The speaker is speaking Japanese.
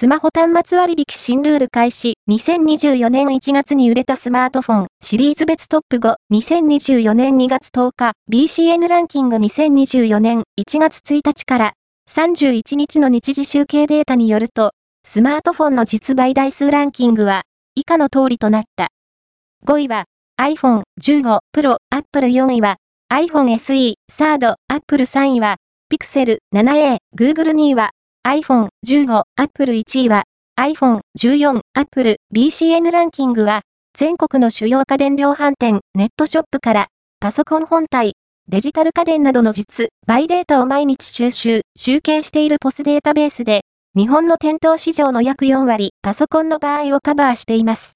スマホ端末割引新ルール開始、2024年1月に売れたスマートフォン、シリーズ別トップ5、2024年2月10日、BCN ランキング。2024年1月1日から。31日の日時集計データによると、スマートフォンの実売台数ランキングは、以下の通りとなった。5位は、iPhone 15 Pro、Apple 4位は、iPhone SE、サード、Apple 3位は、Pixel 7a、Google 2位は、iPhone 15、Apple 1位は、iPhone 14、Apple BCN ランキングは、全国の主要家電量販店、ネットショップから、パソコン本体、デジタル家電などの実、売データを毎日収集、集計しているポスデータベースで、日本の店頭市場の約4割、パソコンの場合をカバーしています。